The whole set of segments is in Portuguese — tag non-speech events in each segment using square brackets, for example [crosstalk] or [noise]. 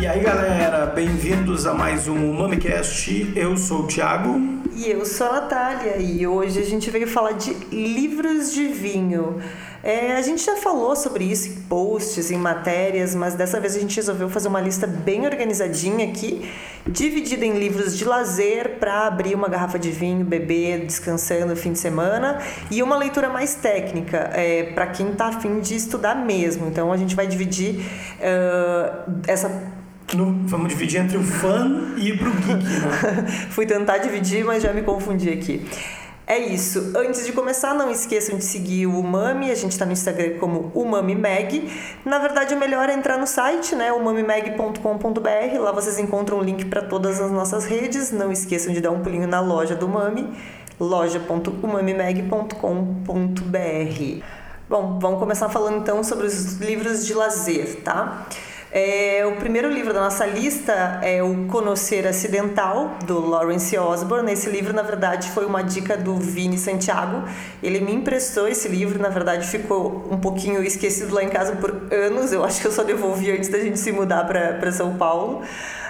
E aí galera, bem-vindos a mais um MamiCast. Eu sou o Thiago. E eu sou a Natália e hoje a gente veio falar de livros de vinho. É, a gente já falou sobre isso em posts, em matérias, mas dessa vez a gente resolveu fazer uma lista bem organizadinha aqui, dividida em livros de lazer para abrir uma garrafa de vinho, beber, descansando no fim de semana, e uma leitura mais técnica, é, para quem está afim de estudar mesmo. Então a gente vai dividir uh, essa no, vamos dividir entre o fã e pro geek, né? [laughs] Fui tentar dividir, mas já me confundi aqui. É isso. Antes de começar, não esqueçam de seguir o Umami. A gente está no Instagram como UmamiMag. Na verdade, o melhor é entrar no site, né? umamimag.com.br. Lá vocês encontram o link para todas as nossas redes. Não esqueçam de dar um pulinho na loja do Umami, loja.umamimag.com.br. Bom, vamos começar falando então sobre os livros de lazer, tá? É, o primeiro livro da nossa lista é o Conhecer Acidental, do Lawrence Osborne. Esse livro, na verdade, foi uma dica do Vini Santiago. Ele me emprestou esse livro, na verdade, ficou um pouquinho esquecido lá em casa por anos. Eu acho que eu só devolvi antes da gente se mudar para São Paulo.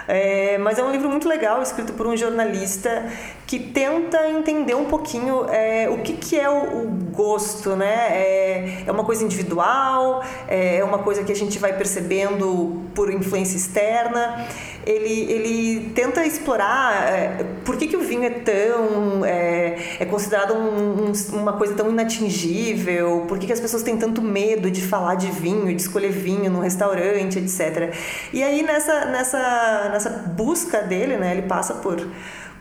É, mas é um livro muito legal, escrito por um jornalista que tenta entender um pouquinho é, o que, que é o, o gosto, né? É, é, uma coisa individual, é, é uma coisa que a gente vai percebendo por influência externa. Ele, ele tenta explorar é, por que, que o vinho é tão. é, é considerado um, um, uma coisa tão inatingível, por que, que as pessoas têm tanto medo de falar de vinho, de escolher vinho num restaurante, etc. E aí nessa, nessa, nessa busca dele, né, ele passa por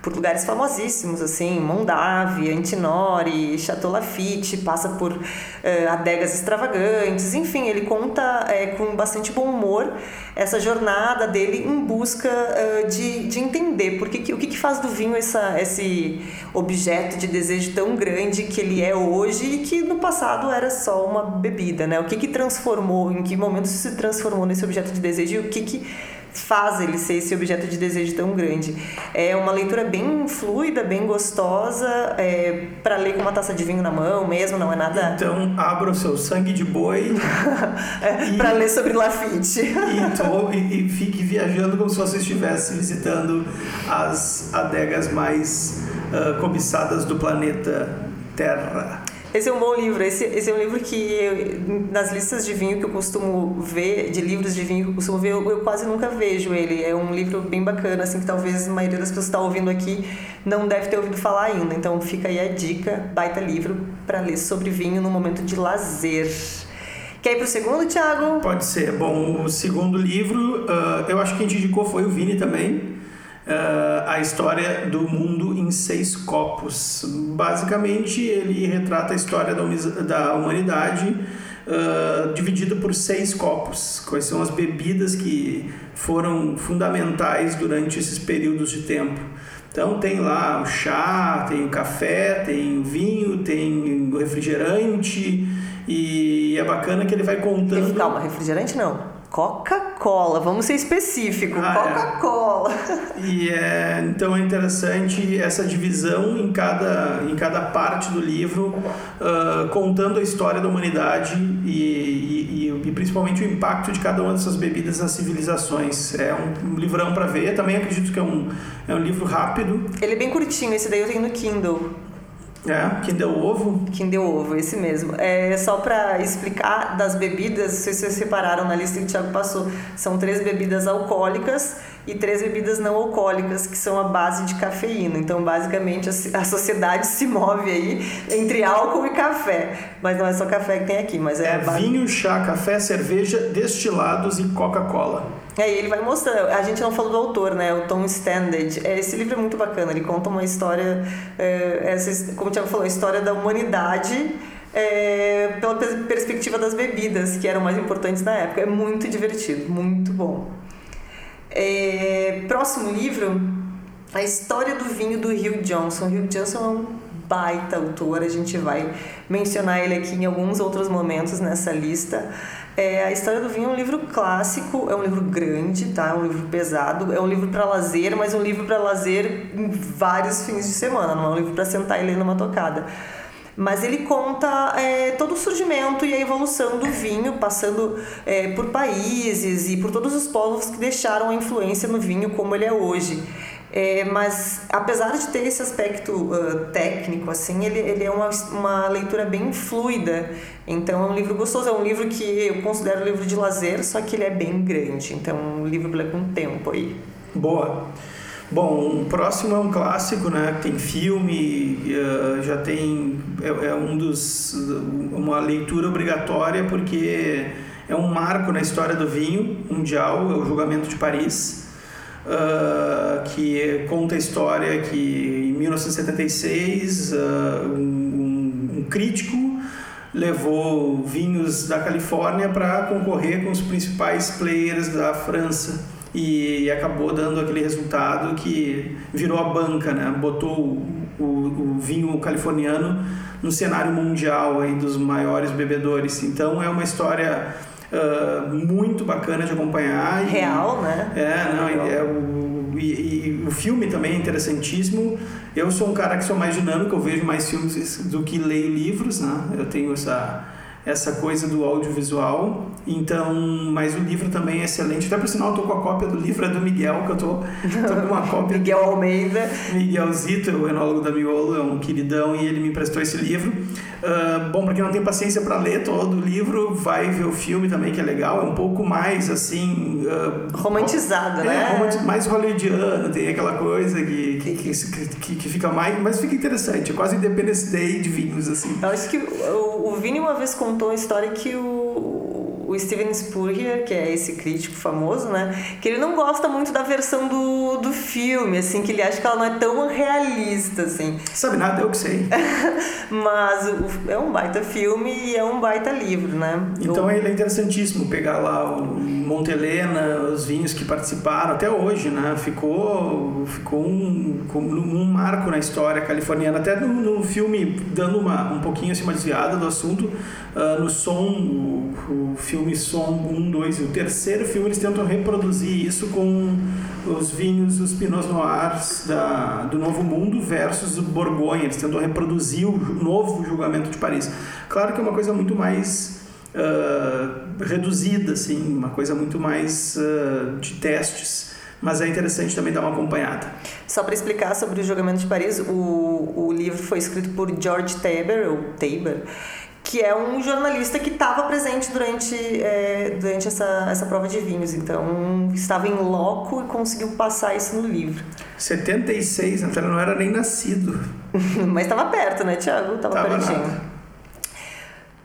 por lugares famosíssimos, assim, Mondávia, Antinori, Chateau Lafitte, passa por eh, adegas extravagantes, enfim, ele conta eh, com bastante bom humor essa jornada dele em busca uh, de, de entender por que, o que, que faz do vinho essa, esse objeto de desejo tão grande que ele é hoje e que no passado era só uma bebida, né? O que que transformou, em que momento se transformou nesse objeto de desejo e o que que faz ele ser esse objeto de desejo tão grande. É uma leitura bem fluida, bem gostosa, é, para ler com uma taça de vinho na mão mesmo, não é nada. Então, abra o seu sangue de boi. [laughs] é, para ler sobre Lafitte. e, to, e, e, fique viajando como se você estivesse visitando as adegas mais uh, cobiçadas do planeta Terra. Esse é um bom livro. Esse, esse é um livro que, eu, nas listas de vinho que eu costumo ver, de livros de vinho que eu costumo ver, eu, eu, quase nunca vejo ele. É um livro bem bacana, assim, que talvez a maioria das pessoas que está ouvindo aqui não deve ter ouvido falar ainda. Então fica aí a dica, baita livro, para ler sobre vinho no momento de lazer. Quer ir pro segundo, Thiago? Pode ser. Bom, o segundo livro, uh, eu acho que quem indicou foi o Vini também. Uh, a história do mundo em seis copos. Basicamente, ele retrata a história da, da humanidade uh, dividida por seis copos. Quais são as bebidas que foram fundamentais durante esses períodos de tempo. Então tem lá o chá, tem o café, tem o vinho, tem o refrigerante e é bacana que ele vai contando. Calma, refrigerante não. Coca-Cola, vamos ser específico, ah, é. Coca-Cola. É. E é, então é interessante essa divisão em cada, em cada parte do livro, uh, contando a história da humanidade e, e, e, principalmente o impacto de cada uma dessas bebidas nas civilizações. É um, um livrão para ver, também acredito que é um, é um livro rápido. Ele é bem curtinho, esse daí eu tenho no Kindle. É, quem deu ovo? Quem deu ovo, esse mesmo. É só para explicar das bebidas, não sei se vocês separaram na lista que o Thiago passou, são três bebidas alcoólicas e três bebidas não alcoólicas, que são a base de cafeína. Então, basicamente, a, sociedade [laughs] se move aí entre álcool e café. Mas não é só café que tem aqui, mas é, é vinho, chá, café, cerveja, destilados e Coca-Cola. É, ele vai mostrando. A gente não falou do autor, né? O Tom Standard. É, esse livro é muito bacana. Ele conta uma história, é, essa, como o Tiago falou, a história da humanidade é, pela perspectiva das bebidas, que eram mais importantes na época. É muito divertido, muito bom. É, próximo livro, A História do Vinho do Hugh Johnson. Hugh Johnson é um baita autor, a gente vai mencionar ele aqui em alguns outros momentos nessa lista. É, a História do Vinho é um livro clássico, é um livro grande, tá? É um livro pesado, é um livro para lazer, mas um livro para lazer em vários fins de semana, não é um livro para sentar e ler numa tocada. mas ele conta é, todo o surgimento e a evolução do vinho, passando é, por países e por todos os povos que deixaram a influência no vinho como ele é hoje. É, mas apesar de ter esse aspecto uh, técnico, assim, ele, ele é uma, uma leitura bem fluida. Então é um livro gostoso, é um livro que eu considero um livro de lazer, só que ele é bem grande. Então um livro leva um tempo aí. Boa. Bom, o próximo é um clássico, né? Tem filme, já tem é, é, um dos uma leitura obrigatória porque é um marco na história do vinho mundial, é o Julgamento de Paris, uh, que conta a história que em 1976 uh, um, um crítico levou vinhos da Califórnia para concorrer com os principais players da França e acabou dando aquele resultado que virou a banca, né? Botou o, o, vinho californiano no cenário mundial aí dos maiores bebedores. Então é uma história uh, muito bacana de acompanhar. Real, e, né? É, não, é o, e, e, o filme também é interessantíssimo. Eu sou um cara que sou mais dinâmico, eu vejo mais filmes do que leio livros, né? Eu tenho essa essa coisa do audiovisual. Então, mas o livro também é excelente. Até por sinal, eu tô com a cópia do livro, é do Miguel, que eu tô, tô com uma [laughs] cópia. Miguel Almeida. Miguel Zito, o enólogo da Miolo, é um queridão e ele me emprestou esse livro. Uh, bom, para quem não tem paciência para ler todo o livro, vai ver o filme também, que é legal. É um pouco mais assim. Uh, Romantizado, é, né? É, mais hollywoodiano, tem aquela coisa que, que, que, que, fica mais. Mas fica interessante, é quase Independence Day de vinhos, assim. Eu acho que o, o Vini uma vez contou a história que o, o Steven Spurrier, que é esse crítico famoso, né? Que ele não gosta muito da versão do, do filme, assim, que ele acha que ela não é tão realista, assim. Sabe nada, eu que sei. [laughs] Mas o, é um baita filme e é um baita livro, né? Então ele é interessantíssimo pegar lá o Montelena, os vinhos que participaram até hoje, né? Ficou, ficou um, um marco na história californiana. Até no, no filme, dando uma, um pouquinho assim, uma desviada do assunto, uh, no som, o, o filme Som 1, 2 e o terceiro filme, eles tentam reproduzir isso com os vinhos, os Pinot Noirs da, do Novo Mundo versus o Borgonha. Eles tentam reproduzir o novo julgamento de Paris. Claro que é uma coisa muito mais uh, reduzida, assim, uma coisa muito mais uh, de testes mas é interessante também dar uma acompanhada. Só para explicar sobre o julgamento de Paris, o, o livro foi escrito por George Taber, ou Taber, que é um jornalista que estava presente durante, é, durante essa, essa prova de vinhos. Então, estava em loco e conseguiu passar isso no livro. 76, então não era nem nascido. [laughs] Mas estava perto, né, Tiago? Estava pertinho. Nada.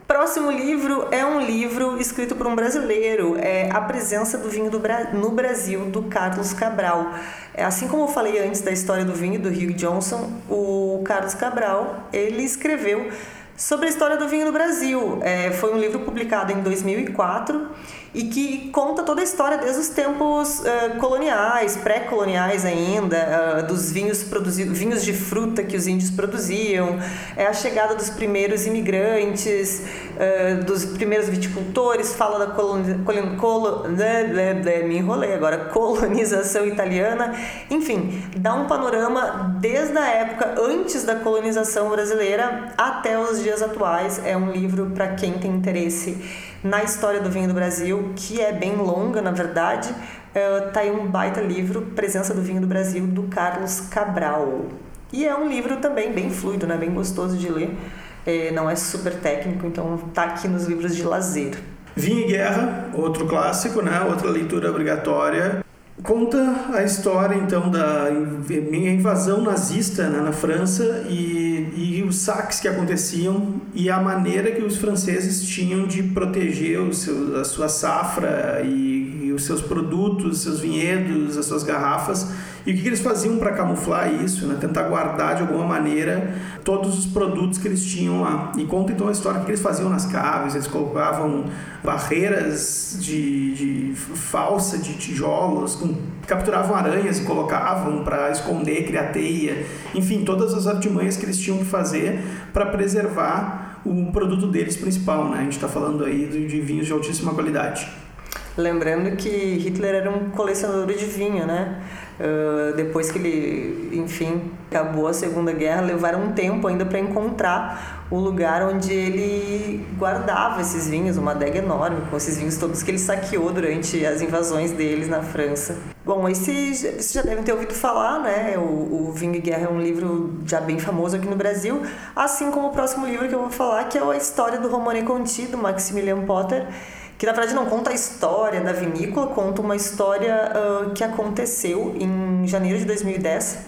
Próximo livro é um livro escrito por um brasileiro, é A Presença do Vinho do Bra no Brasil, do Carlos Cabral. É, assim como eu falei antes da história do vinho, do Hugh Johnson, o Carlos Cabral, ele escreveu sobre a história do vinho no Brasil. É, foi um livro publicado em 2004 e que conta toda a história desde os tempos uh, coloniais, pré-coloniais ainda, uh, dos vinhos produzidos, vinhos de fruta que os índios produziam, é a chegada dos primeiros imigrantes, uh, dos primeiros viticultores, fala da colonização, colo, me enrolei agora, [laughs] colonização italiana, enfim, dá um panorama desde a época antes da colonização brasileira até os dias atuais. É um livro para quem tem interesse na história do vinho do Brasil, que é bem longa, na verdade. Uh, tá aí um baita livro, Presença do Vinho do Brasil, do Carlos Cabral. E é um livro também bem fluido, né? bem gostoso de ler. É, não é super técnico, então tá aqui nos livros de lazer. Vinho e Guerra, outro clássico, né? outra leitura obrigatória. Conta a história então da invasão nazista né, na França e, e os saques que aconteciam e a maneira que os franceses tinham de proteger o seu, a sua safra e, os seus produtos, seus vinhedos, as suas garrafas e o que, eles faziam para camuflar isso, né? tentar guardar de alguma maneira todos os produtos que eles tinham lá. E conta então a história que eles faziam nas caves, eles colocavam barreiras de, de falsa de tijolos, com, capturavam aranhas e colocavam para esconder, criar teia, enfim, todas as artimanhas que eles tinham que fazer para preservar o produto deles principal. Né? A gente está falando aí de vinhos de altíssima qualidade. Lembrando que Hitler era um colecionador de vinho, né? Uh, depois que ele, enfim, acabou a Segunda Guerra, levaram um tempo ainda para encontrar o lugar onde ele guardava esses vinhos, uma adega enorme, com esses vinhos todos que ele saqueou durante as invasões deles na França. Bom, esse vocês já devem ter ouvido falar, né? O, o Vinho e Guerra é um livro já bem famoso aqui no Brasil, assim como o próximo livro que eu vou falar, que é a história do Romane Conti, do Maximilian Potter que na verdade não conta a história da vinícola, conta uma história uh, que aconteceu em janeiro de 2010.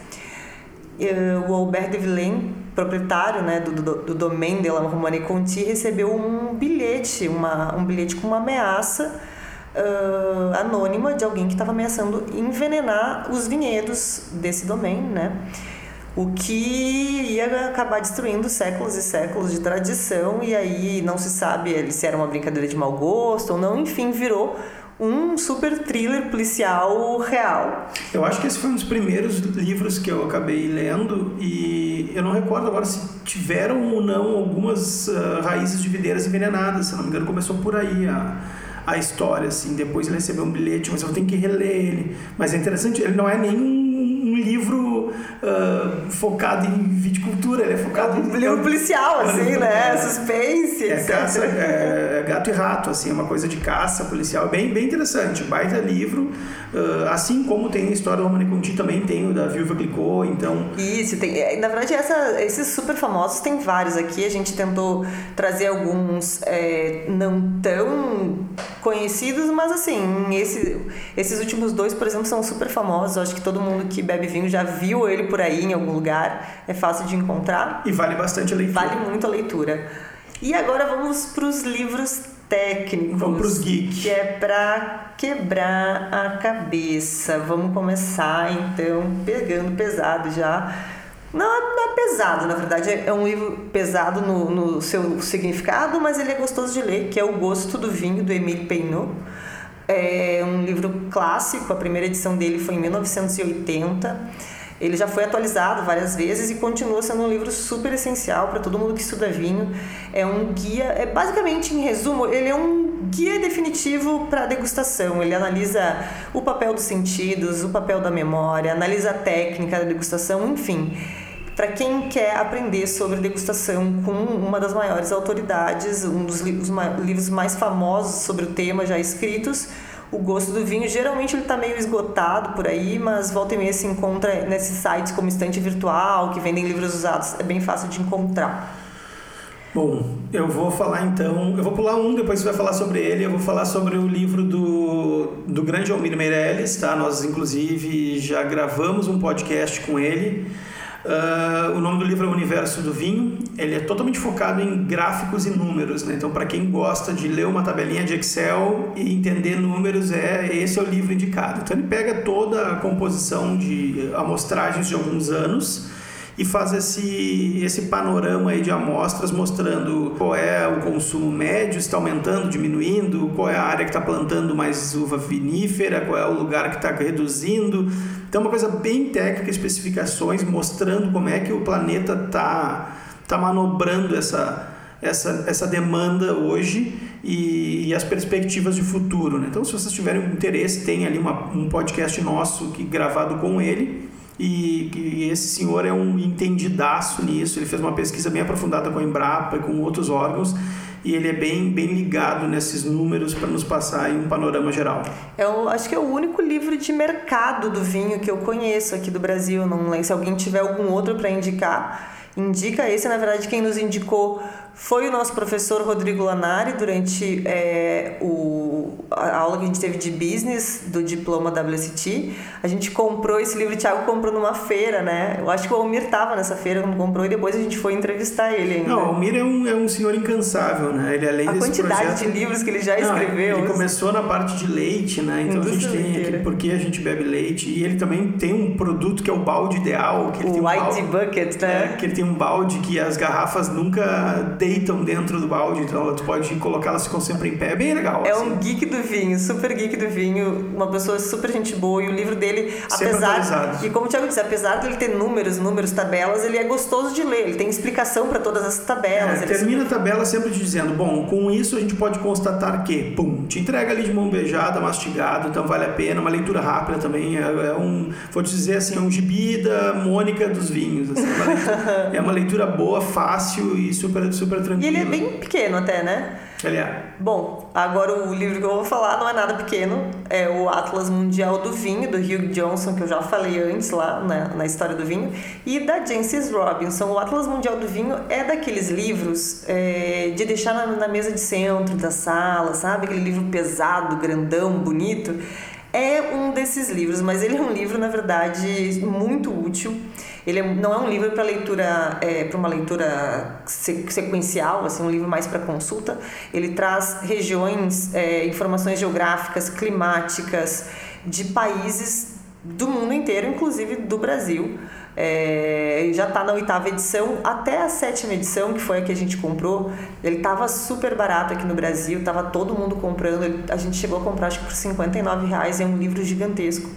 Uh, o Albert de Villain, proprietário né, do, do, do domain de La Romane Conti, recebeu um bilhete, uma, um bilhete com uma ameaça uh, anônima de alguém que estava ameaçando envenenar os vinhedos desse domain, né? O que ia acabar destruindo séculos e séculos de tradição e aí não se sabe se era uma brincadeira de mau gosto ou não, enfim, virou um super thriller policial real. Eu acho que esse foi um dos primeiros livros que eu acabei lendo e eu não recordo agora se tiveram ou não algumas uh, raízes de videiras envenenadas, se não me engano começou por aí a, a história, assim, depois ele recebeu um bilhete, mas eu tenho que reler ele. Mas é interessante, ele não é nenhum um uh, focado em viticultura, ele é focado em... livro policial, assim, né? Suspense, é, caça, é, é, gato e rato, assim, é uma coisa de caça policial, bem, bem interessante, baita livro, uh, assim como tem a história do Romane Conti, também tem o da Viúva Clicô, então... Isso, tem, é, na verdade, essa, esses super famosos tem vários aqui, a gente tentou trazer alguns é, não tão conhecidos, mas assim, esse, esses últimos dois, por exemplo, são super famosos, acho que todo mundo que bebe vinho já viu ele por aí em algum lugar, é fácil de encontrar. E vale bastante a leitura. Vale muito a leitura. E agora vamos para os livros técnicos. Vamos para os geeks. Que é para quebrar a cabeça. Vamos começar então pegando pesado já. Não, não é pesado, na verdade, é um livro pesado no, no seu significado, mas ele é gostoso de ler, que é O Gosto do Vinho, do Emile Peinot. É um livro clássico, a primeira edição dele foi em 1980. Ele já foi atualizado várias vezes e continua sendo um livro super essencial para todo mundo que estuda vinho. É um guia, é basicamente em resumo, ele é um guia definitivo para degustação. Ele analisa o papel dos sentidos, o papel da memória, analisa a técnica da degustação, enfim para quem quer aprender sobre degustação com uma das maiores autoridades, um dos livros mais famosos sobre o tema já escritos, o gosto do vinho. Geralmente ele está meio esgotado por aí, mas volta e meia se encontra nesses sites como Estante Virtual, que vendem livros usados, é bem fácil de encontrar. Bom, eu vou falar então, eu vou pular um, depois você vai falar sobre ele, eu vou falar sobre o livro do, do grande Almir Meirelles, tá? Nós, inclusive, já gravamos um podcast com ele, Uh, o nome do livro é O Universo do Vinho. Ele é totalmente focado em gráficos e números, né? Então, para quem gosta de ler uma tabelinha de Excel e entender números, é esse é o livro indicado. Então, ele pega toda a composição de amostragens de alguns anos e faz esse, esse panorama aí de amostras mostrando qual é o consumo médio, está aumentando, diminuindo, qual é a área que está plantando mais uva vinífera, qual é o lugar que está reduzindo. Então, uma coisa bem técnica, especificações mostrando como é que o planeta está tá manobrando essa, essa, essa demanda hoje e, e, as perspectivas de futuro. Né? Então, se vocês tiverem interesse, tem ali uma, um podcast nosso que gravado com ele e, e, esse senhor é um entendidaço nisso, ele fez uma pesquisa bem aprofundada com a Embrapa e com outros órgãos e ele é bem, bem ligado nesses números para nos passar um panorama geral. Eu acho que é o único livro de mercado do vinho que eu conheço aqui do Brasil. Não lembro se alguém tiver algum outro para indicar. Indica esse, na verdade, quem nos indicou foi o nosso professor Rodrigo Lanari durante é, o, a aula que a gente teve de business do diploma WST. A gente comprou esse livro, o Thiago comprou numa feira, né? Eu acho que o Almir estava nessa feira quando comprou e depois a gente foi entrevistar ele ainda. Não, o Almir é um, é um senhor incansável, né? Ele além a desse quantidade projeto... de livros que ele já escreveu. Não, ele começou na parte de leite, né? Então a gente tem aqui porque a gente bebe leite e ele também tem um produto que é o balde ideal. Que ele o tem um White balde, Bucket, né? É, que ele tem um balde que as garrafas nunca deitam dentro do balde, então tu pode colocar elas ficam sempre em pé, é bem legal. É assim. um geek do vinho, super geek do vinho, uma pessoa super gente boa e o livro dele, Sempre apesar atualizado. e como o Thiago disse, apesar dele ter números, números, tabelas, ele é gostoso de ler, ele tem explicação para todas as tabelas. É, ele termina a tabela sempre te dizendo, bom, com isso a gente pode constatar que, pum, te entrega ali de mão beijada, mastigado, então vale a pena, uma leitura rápida também, é, é um, vou te dizer assim, é um gibi da Mônica dos vinhos, assim, uma leitura- [laughs] é uma leitura boa, fácil e super, super E tranquila. ele é bem pequeno até, né? Ele é. Bom, agora o livro que eu vou falar não é nada pequeno, é o Atlas Mundial do Vinho, do Hugh Johnson, que eu já falei antes lá na, na história do vinho, e da Jancis Robinson. O Atlas Mundial do Vinho é daqueles livros é, de deixar na, na mesa de centro da sala, sabe? Aquele livro pesado, grandão, bonito. É um desses livros, mas ele é um livro, na verdade, muito útil. Ele é- não é um livro para leitura, é, para uma leitura se- sequencial, assim, um livro mais para consulta. Ele traz regiões, é, informações geográficas, climáticas de países do mundo inteiro, inclusive do Brasil. É, já está na oitava edição, até a sétima edição, que foi a que a gente comprou, ele estava super barato aqui no Brasil, estava todo mundo comprando. a gente chegou a comprar acho que por 59 reais, é um livro gigantesco.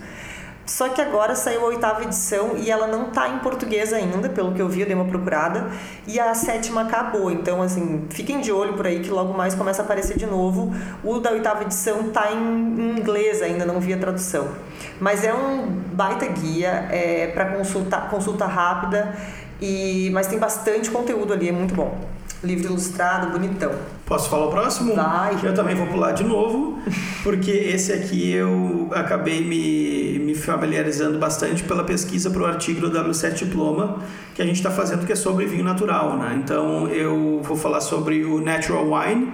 Só que agora saiu a oitava edição e ela não tá em português ainda, pelo que eu vi, eu dei uma procurada. E a sétima acabou. Então, assim, fiquem de olho por aí que logo mais começa a aparecer de novo. O da oitava edição tá em inglês ainda, não vi a tradução. Mas é um baita guia é, para consulta, consulta rápida, e mas tem bastante conteúdo ali, é muito bom. Livro ilustrado, bonitão. Posso falar o próximo? Vai. Eu também vou pular de novo, porque esse aqui eu acabei me, me familiarizando bastante pela pesquisa para o artigo do W7 Diploma que a gente está fazendo, que é sobre vinho natural. Né? Então eu vou falar sobre o Natural Wine.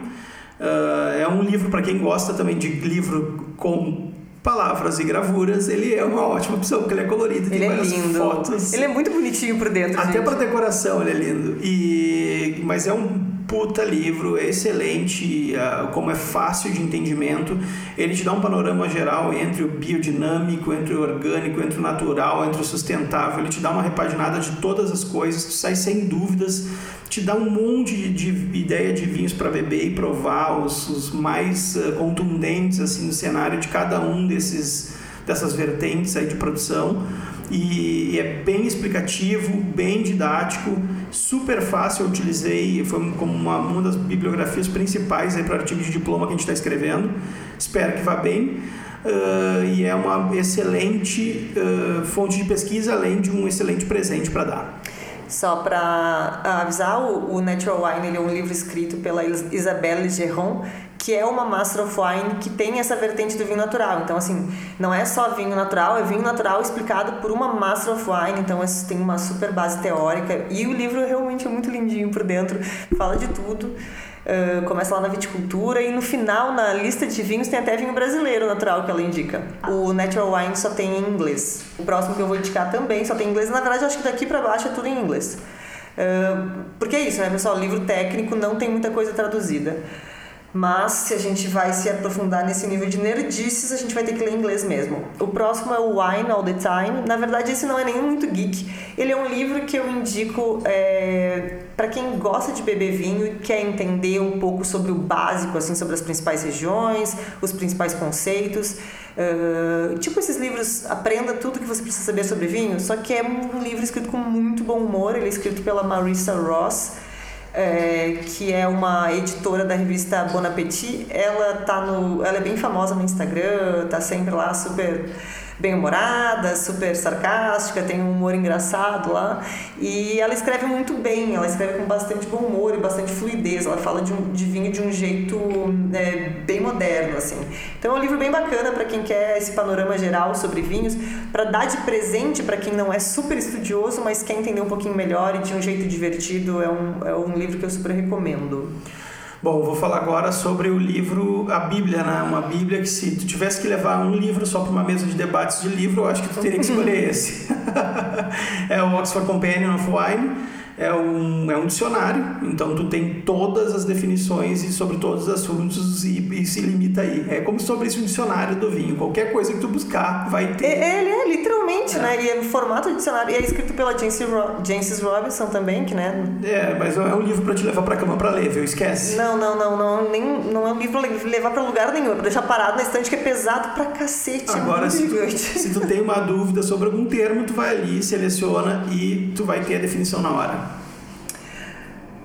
Ah, é um livro para quem gosta também de livro com palavras e gravuras. Ele é uma ótima opção, porque ele é colorido, tem Ele é várias lindo. fotos. Ele é muito bonitinho por dentro. Até para decoração ele é lindo. E mas é um puta livro, é excelente, ah, como é fácil de entendimento. Ele te dá um panorama geral entre o biodinâmico, entre o orgânico, entre o natural, entre o sustentável. Ele te dá uma repaginada de todas as coisas, tu sai sem dúvidas. Te dá um monte de, de ideia de vinhos para beber e provar, os, os mais ah, contundentes assim no cenário de cada um desses dessas vertentes aí de produção e, e é bem explicativo, bem didático, super fácil. Eu utilizei, foi como uma, uma das bibliografias principais para o artigo de diploma que a gente está escrevendo. Espero que vá bem. Ah, e é uma excelente ah, fonte de pesquisa, além de um excelente presente para dar. Só para avisar, o, o Natural Wine é um livro escrito pela Is- Isabelle Geron, que é uma Master of Wine que tem essa vertente do vinho natural. Então, assim, não é só vinho natural, é vinho natural explicado por uma Master of Wine. Então, isso tem uma super base teórica. E o livro realmente é muito lindinho por dentro, fala de tudo. Uh, começa lá na viticultura e no final, na lista de vinhos, tem até vinho brasileiro natural que ela indica. O Natural Wine só tem em inglês. O próximo que eu vou indicar também só tem em inglês. Na verdade, eu acho que daqui pra baixo é tudo em inglês. Uh, porque é isso, né, pessoal? Livro técnico não tem muita coisa traduzida. Mas se a gente vai se aprofundar nesse nível de nerdices, a gente vai ter que ler inglês mesmo. O próximo é o Wine All the Time. Na verdade, esse não é nem muito geek. Ele é um livro que eu indico é, para quem gosta de beber vinho e quer entender um pouco sobre o básico, assim, sobre as principais regiões, os principais conceitos. Uh, tipo esses livros Aprenda Tudo que você precisa saber sobre vinho, só que é um livro escrito com muito bom humor. Ele é escrito pela Marissa Ross é, que é uma editora da revista Bon Appetit. Ela tá no, ela é bem famosa no Instagram, tá sempre lá super bem humorada, super sarcástica, tem um humor engraçado lá. E ela escreve muito bem, ela escreve com bastante bom humor e bastante fluidez. Ela fala de, um, de vinho de um jeito é, bem moderno, assim. Então é um livro bem bacana para quem quer esse panorama geral sobre vinhos, para dar de presente para quem não é super estudioso, mas quer entender um pouquinho melhor e de um jeito divertido. É um, é um livro que eu super recomendo. Bom, vou falar agora sobre o livro, a Bíblia, né? Uma Bíblia que se tu tivesse que levar um livro só para uma mesa de debates de livro, eu acho que tu teria que escolher [laughs] esse. [laughs] é o Oxford Companion of Wine. É um, é um dicionário, então tu tem todas as definições e sobre todos os assuntos e, e se limita aí. É como sobre esse dicionário do vinho. Qualquer coisa que tu buscar vai ter. É, ele é literalmente, é. né? E é formato de dicionário. E é escrito pela Ro Robinson também, que né? É, mas é um livro para te levar para cama para ler, viu? Esquece. Não, não, não, não, nem, não é um livro pra levar para lugar nenhum, é pra deixar parado na estante que é pesado pra cacete. É Agora, é se, tu, se tu tem uma dúvida sobre algum termo, tu vai ali, seleciona e tu vai ter a definição na hora.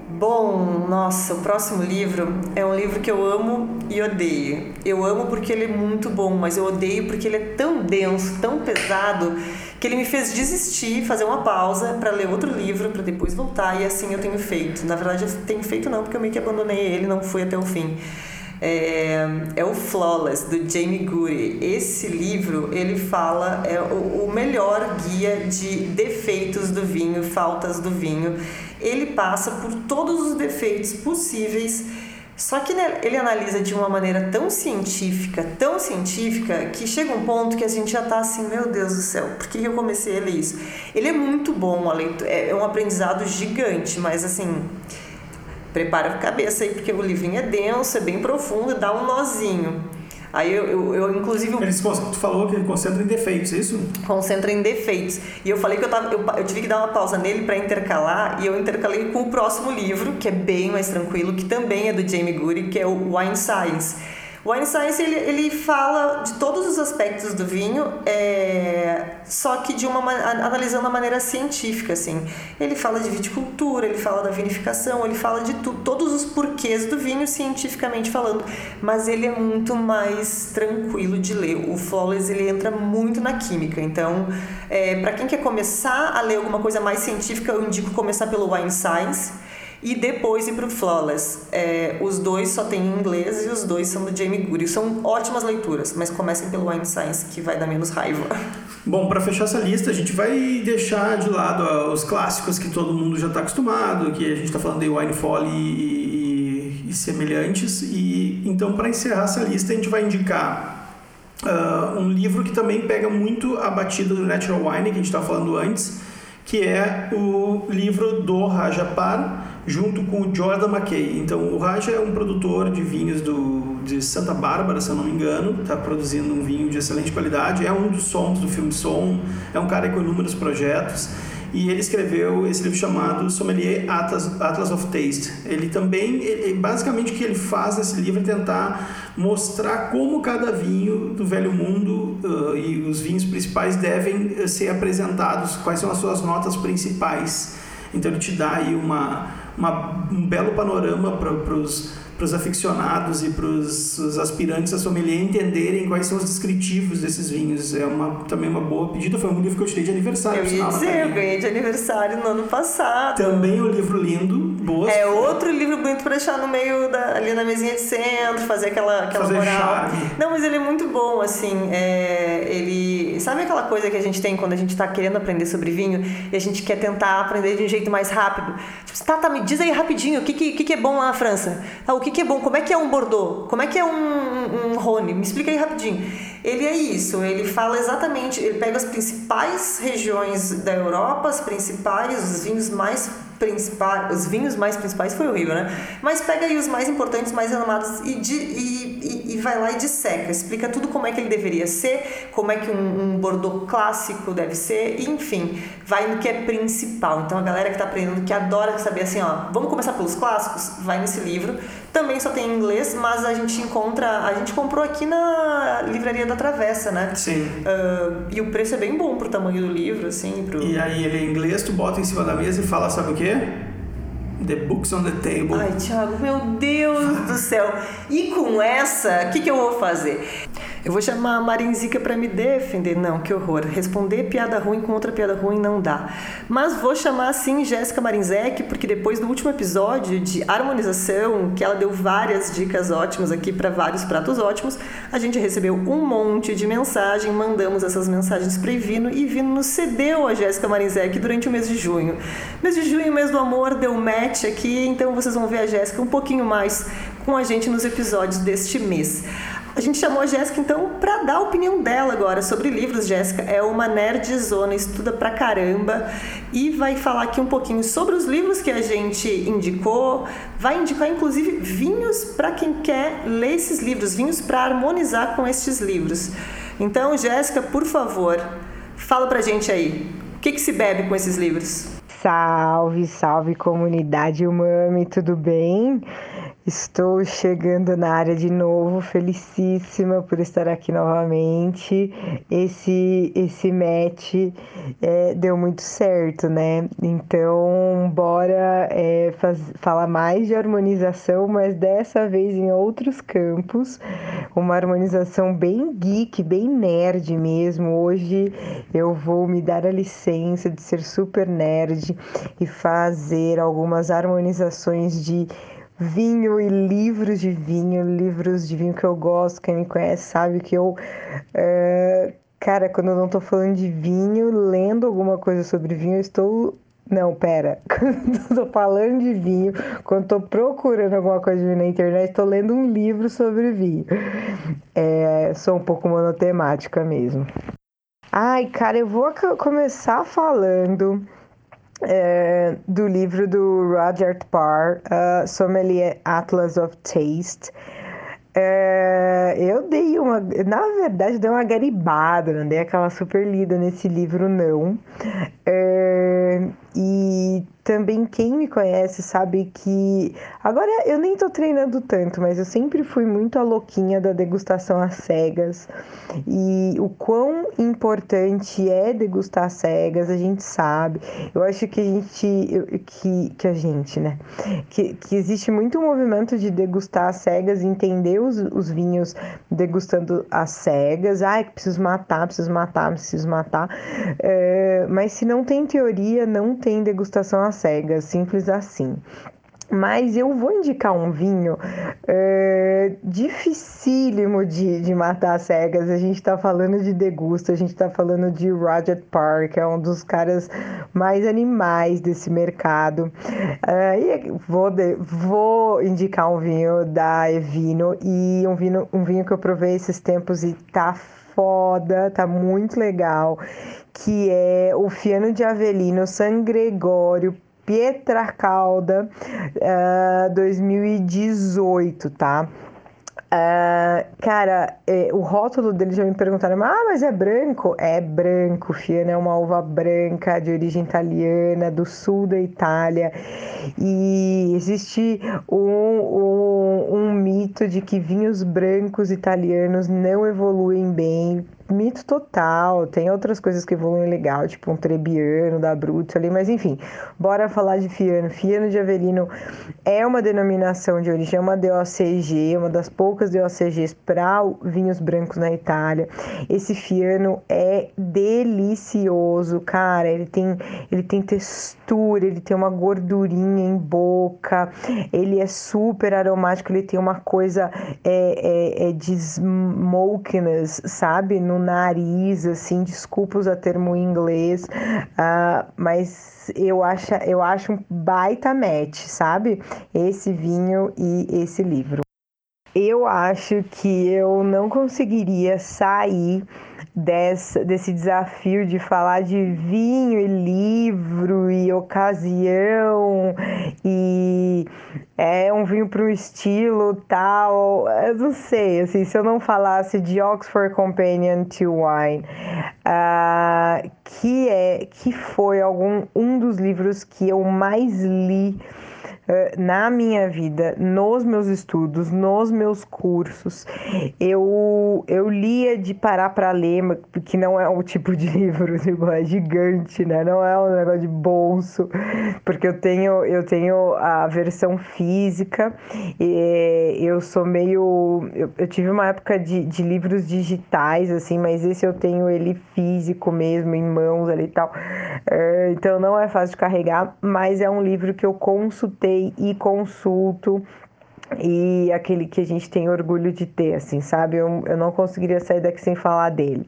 Bom, nossa, o próximo livro é um livro que eu amo e odeio. Eu amo porque ele é muito bom, mas eu odeio porque ele é tão denso, tão pesado, que ele me fez desistir, fazer uma pausa para ler outro livro, para depois voltar, e assim eu tenho feito. Na verdade, eu tenho feito não, porque eu meio que abandonei ele, não fui até o fim. É, é, o Flawless do Jamie Goody. Esse livro ele fala é o, o, melhor guia de defeitos do vinho, faltas do vinho. Ele passa por todos os defeitos possíveis. Só que né, ele analisa de uma maneira tão científica, tão científica, que chega um ponto que a gente já está assim, meu Deus do céu, por que eu comecei a ler isso? Ele é muito bom, é um aprendizado gigante, mas assim, prepara a cabeça aí, porque o livrinho é denso, é bem profundo, dá um nozinho. Aí eu, eu, eu inclusive. Ele, tu falou que ele concentra em defeitos, é isso? Concentra em defeitos. E eu falei que eu, tava, eu, eu tive que dar uma pausa nele para intercalar, e eu intercalei com o próximo livro, que é bem mais tranquilo, que também é do Jamie Goody, que é o Wine Science Wine Science ele, ele fala de todos os aspectos do vinho, é, só que de uma analisando a maneira científica, assim. Ele fala de viticultura, ele fala da vinificação, ele fala de tu, todos os porquês do vinho cientificamente falando, mas ele é muito mais tranquilo de ler. O Flawless ele entra muito na química, então é, para quem quer começar a ler alguma coisa mais científica, eu indico começar pelo Wine Science e depois ir para o Flawless. É, os dois só tem em inglês e os dois são do Jamie Goody. São ótimas leituras, mas comecem pelo Wine Science que vai dar menos raiva. [laughs] Bom, para fechar essa lista, a gente vai deixar de lado os clássicos que todo mundo já está acostumado, que a gente está falando de Wine Folly e, e, e semelhantes. E então, para encerrar essa lista, a gente vai indicar Uh, um livro que também pega muito a batida do Natural Wine, que a gente estava falando antes, que é o livro do Rajapar, junto com o Jordan McKay. Então, o Raja é um produtor de vinhos do, de Santa Bárbara, se eu não me engano, está produzindo um vinho de excelente qualidade, é um dos sons do filme Som, é um cara com inúmeros projetos e ele escreveu esse livro chamado Sommelier Atlas, Atlas of Taste. Ele também, ele, basicamente o que ele faz nesse livro é tentar mostrar como cada vinho do velho mundo uh, e os vinhos principais devem uh, ser apresentados, quais são as suas notas principais. Então ele te dá aí uma, uma um belo panorama para os aficionados e para os aspirantes a sommelier entenderem quais são os descritivos desses vinhos. É uma, também uma boa pedida. Foi um livro que eu tirei de aniversário. Eu ia dizer, eu ganhei de aniversário no ano passado. Também um livro lindo, boas. É outro livro bonito para deixar no meio da, ali na mesinha de centro, fazer aquela, aquela fazer moral. Charme. Não, mas ele é muito bom, assim. É, ele sabe aquela coisa que a gente tem quando a gente está querendo aprender sobre vinho e a gente quer tentar aprender de um jeito mais rápido. Tipo, tá, tá, me diz aí rapidinho o que, que, que é bom lá na França. Tá, o que, que é bom? Como é que é um Bordeaux? Como é que é um, um Rhône? Me explica aí rapidinho. Ele é isso, ele fala exatamente, ele pega as principais regiões da Europa, as principais, os vinhos mais principais, os vinhos mais principais foi horrível, né? Mas pega aí os mais importantes, mais renomados e, de, e, e, e, vai lá e disseca, explica tudo como é que ele deveria ser, como é que um, um Bordeaux clássico deve ser, e, enfim, vai no que é principal. Então a galera que está aprendendo, que adora saber assim, ó, vamos começar pelos clássicos, vai nesse livro. Também só tem em inglês, mas a gente encontra, a gente comprou aqui na livraria da Travessa, né? Sim. Uh, e o preço é bem bom pro tamanho do livro, assim. Pro... E aí ele é em inglês, tu bota em cima da mesa e fala, sabe o quê? The Books on the Table. Ai, Thiago, meu Deus do céu. E com essa, o que, que eu vou fazer? Eu vou chamar a Marinzica para me defender. Não, que horror. Responder piada ruim com outra piada ruim não dá. Mas vou chamar sim Jéssica Marinzec, porque depois do último episódio de harmonização, que ela deu várias dicas ótimas aqui para vários pratos ótimos, a gente recebeu um monte de mensagem, mandamos essas mensagens para Ivino e Ivino nos cedeu a Jéssica Marinzec durante o mês de junho. Mês de junho, mês do amor, deu match aqui, então vocês vão ver a Jéssica um pouquinho mais com a gente nos episódios deste mês. A gente chamou a Jéssica então para dar a opinião dela agora sobre livros. Jéssica é uma nerdzona, estuda pra caramba e vai falar aqui um pouquinho sobre os livros que a gente indicou. Vai indicar inclusive vinhos para quem quer ler esses livros, vinhos para harmonizar com estes livros. Então, Jéssica, por favor, fala pra gente aí. O que, que se bebe com esses livros? Salve, salve comunidade Umami, tudo bem? Estou chegando na área de novo, felicíssima por estar aqui novamente. Esse esse match é, deu muito certo, né? Então, bora é, faz, falar mais de harmonização, mas dessa vez em outros campos. Uma harmonização bem geek, bem nerd mesmo. Hoje eu vou me dar a licença de ser super nerd e fazer algumas harmonizações de vinho e livros de vinho, livros de vinho que eu gosto, quem me conhece sabe que eu. É, cara, quando eu não tô falando de vinho, lendo alguma coisa sobre vinho, eu estou. Não, pera. [laughs] Quando eu tô falando de vinho, quando tô procurando alguma coisa de vinho na internet, tô lendo um livro sobre vinho. É, sou um pouco monotemática mesmo. Ai, cara, eu vou começar falando é, do livro do Roger Parr, uh, Sommelier Atlas of Taste. É, eu dei uma. Na verdade, dei uma garibada, não dei aquela super lida nesse livro, não. É, e também quem me conhece sabe que agora eu nem tô treinando tanto, mas eu sempre fui muito a louquinha da degustação às cegas. E o quão importante é degustar às cegas, a gente sabe. Eu acho que a gente que, que a gente, né? Que, que existe muito movimento de degustar às cegas, entender os, os vinhos degustando às cegas. Ai, que preciso matar, preciso matar, preciso matar. É, mas se não tem teoria, não tem degustação às cegas, simples assim. Mas eu vou indicar um vinho é, dificílimo de, de matar cegas. A gente está falando de degusta, a gente está falando de Roger Park, é um dos caras mais animais desse mercado. É, e vou, vou indicar um vinho da Evino e um vinho, um vinho que eu provei esses tempos e tá foda, tá muito legal, que é o Fiano de Avelino San Gregório Pietracalda uh, 2018, tá? Uh, cara, é, o rótulo dele já me perguntaram, ah, mas é branco? É branco, Fiano é uma uva branca de origem italiana, do sul da Itália. E existe um, um, um mito de que vinhos brancos italianos não evoluem bem mito total. Tem outras coisas que evoluem legal, tipo um Trebbiano da Brutus ali, mas enfim, bora falar de Fiano. Fiano de Avelino é uma denominação de origem, é uma DOCG, uma das poucas DOCGs para vinhos brancos na Itália. Esse Fiano é delicioso, cara. Ele tem, ele tem textura, ele tem uma gordurinha em boca, ele é super aromático, ele tem uma coisa é, é, é de smokiness, sabe? No nariz, assim, desculpa usar termo em inglês, uh, mas eu acho, eu acho um baita match, sabe? Esse vinho e esse livro. Eu acho que eu não conseguiria sair dessa, desse desafio de falar de vinho e livro e ocasião e é um vinho para um estilo tal. Eu não sei, assim, se eu não falasse de Oxford Companion to Wine, uh, que é que foi algum um dos livros que eu mais li na minha vida, nos meus estudos, nos meus cursos, eu, eu lia de parar para ler, porque não é um tipo de [laughs] livro tipo, é gigante, né? Não é um negócio de bolso, porque eu tenho, eu tenho a versão física, eu sou meio. Eu, eu tive uma época de, de livros digitais, assim, mas esse eu tenho ele físico mesmo, em mãos ali e tal. Eh, então não é fácil de carregar, mas é um livro que eu consultei e consulto e aquele que a gente tem orgulho de ter, assim, sabe? Eu, eu não conseguiria sair daqui sem falar dele.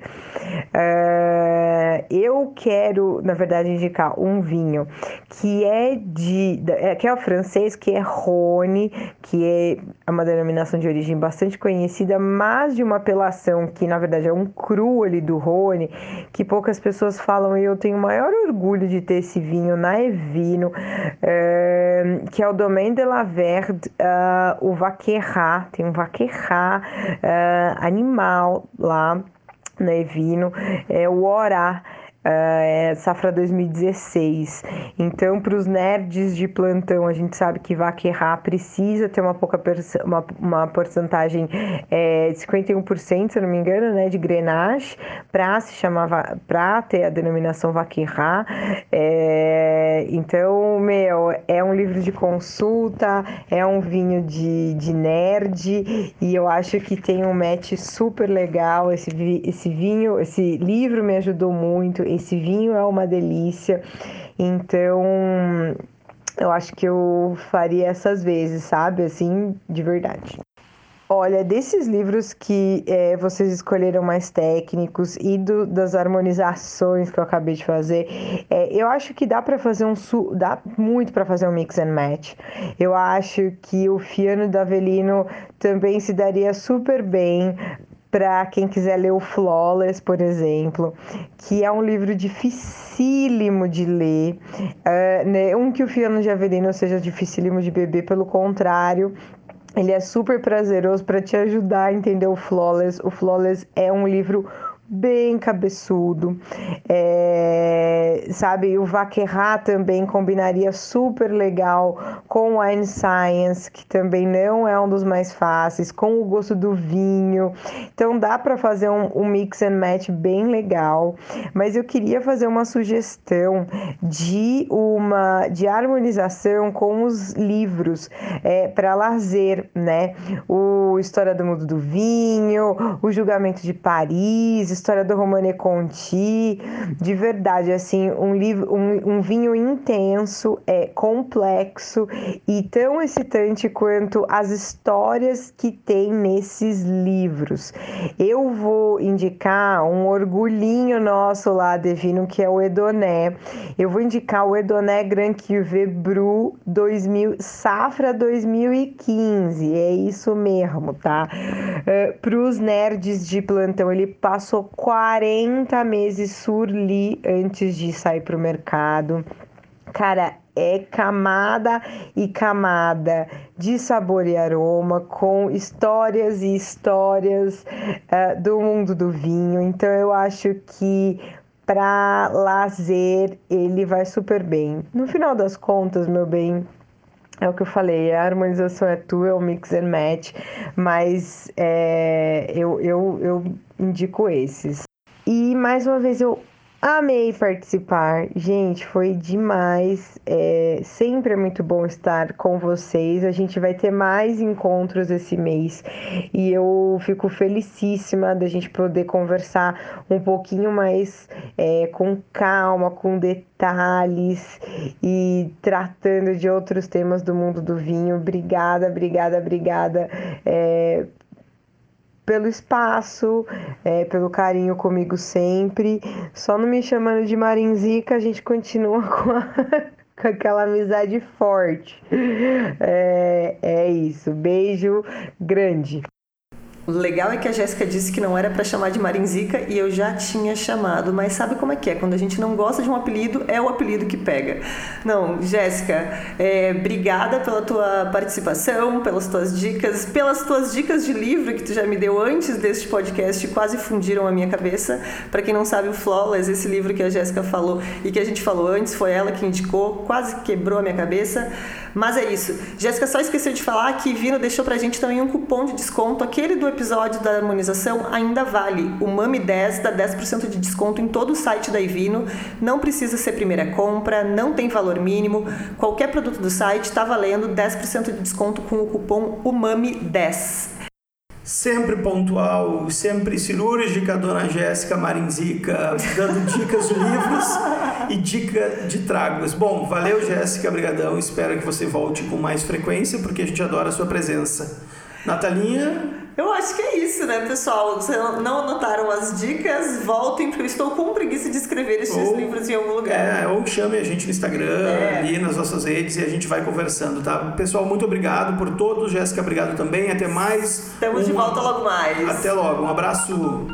Uh, eu quero, na verdade, indicar um vinho que é de. É, que é o francês, que é Rhône, que é uma denominação de origem bastante conhecida, mas de uma apelação que, na verdade, é um cru ali do Rhône, que poucas pessoas falam, e eu tenho o maior orgulho de ter esse vinho na Evino, uh, que é o Domaine de la Verde. Uh, o vaquerra, tem um vaquerra uh, animal lá na Evino, é o Orá é, safra 2016. Então, para os nerds de plantão, a gente sabe que vaquerrar precisa ter uma pouca uma, uma porcentagem é, de 51%, se não me engano, né, de grenache para se chamar para ter a denominação vaquerrar. É, então, meu, é um livro de consulta, é um vinho de, de nerd e eu acho que tem um match super legal. Esse, esse vinho, esse livro me ajudou muito esse vinho é uma delícia. Então, eu acho que eu faria essas vezes, sabe? Assim, de verdade. Olha, desses livros que é, vocês escolheram mais técnicos e do, das harmonizações que eu acabei de fazer, é, eu acho que dá para fazer um dá muito para fazer um mix and match. Eu acho que o Fiano da Avelino também se daria super bem para quem quiser ler o Flawless, por exemplo, que é um livro dificílimo de ler. Uh, né? Um que o Fiano de Avelino seja dificílimo de beber, pelo contrário, ele é super prazeroso para te ajudar a entender o Flawless. O Flawless é um livro bem cabeçudo. É, sabe, o Vaquerra também combinaria super legal com o Wine Science, que também não é um dos mais fáceis, com o gosto do vinho. Então dá para fazer um, um, mix and match bem legal. Mas eu queria fazer uma sugestão de uma de harmonização com os livros é, para lazer, né? O História do Mundo do Vinho, o Julgamento de Paris, história do Romane Conti, de verdade, assim, um livro, um, um vinho intenso, é complexo e tão excitante quanto as histórias que tem nesses livros. Eu vou indicar um orgulhinho nosso lá, Devino, que é o Edoné. Eu vou indicar o Edoné Grand Cuvée Bru 2000, Safra 2015. É isso mesmo, tá? Uh, eh, Para os nerds de plantão, ele passou 40 meses surli antes de sair pro mercado. Cara, é camada e camada de sabor e aroma, com histórias e histórias uh, do mundo do vinho. Então eu acho que para lazer ele vai super bem. No final das contas, meu bem, é o que eu falei, a harmonização é tua, é o mix and match, mas é, eu, eu, eu indico esses. E mais uma vez eu Amei participar, gente, foi demais. É, sempre é muito bom estar com vocês. A gente vai ter mais encontros esse mês e eu fico felicíssima da gente poder conversar um pouquinho mais é, com calma, com detalhes e tratando de outros temas do mundo do vinho. Obrigada, obrigada, obrigada. É, pelo espaço, é, pelo carinho comigo sempre. Só não me chamando de Marinzica, a gente continua [laughs] com, a, com aquela amizade forte. É, é isso. Beijo grande. O legal é que a Jéssica disse que não era para chamar de Marinzica e eu já tinha chamado, mas sabe como é que é? Quando a gente não gosta de um apelido, é o apelido que pega. Não, Jéssica, é, obrigada pela tua participação, pelas tuas dicas, pelas tuas dicas de livro que tu já me deu antes deste podcast, quase fundiram a minha cabeça. Para quem não sabe, o Flawless, esse livro que a Jéssica falou e que a gente falou antes, foi ela que indicou, quase quebrou a minha cabeça. Mas é isso. Jéssica só esqueceu de falar que Vino deixou pra gente também um cupom de desconto, aquele do episódio da harmonização ainda vale. O MAMI 10 dá 10% de desconto em todo o site da Ivino. Não precisa ser primeira compra, não tem valor mínimo. Qualquer produto do site está valendo 10% de desconto com o cupom UMAMI10. sempre pontual, sempre cirúrgica, dona Jéssica Marinzica, dando dicas de livros e dica de tragos. Bom, valeu Jéssica, brigadão, espero que você volte com mais frequência, porque a gente adora a sua presença. Natalinha, eu acho que é isso, né, pessoal? Vocês não anotaram as dicas? Voltem, porque eu estou com preguiça de escrever esses ou, livros em algum lugar. É, ou chame a gente no Instagram, é. ali nas nossas redes e a gente vai conversando, tá? Pessoal, muito obrigado por todos. Jéssica, obrigado também. Até mais. Estamos um... de volta logo mais. Até logo. Um abraço.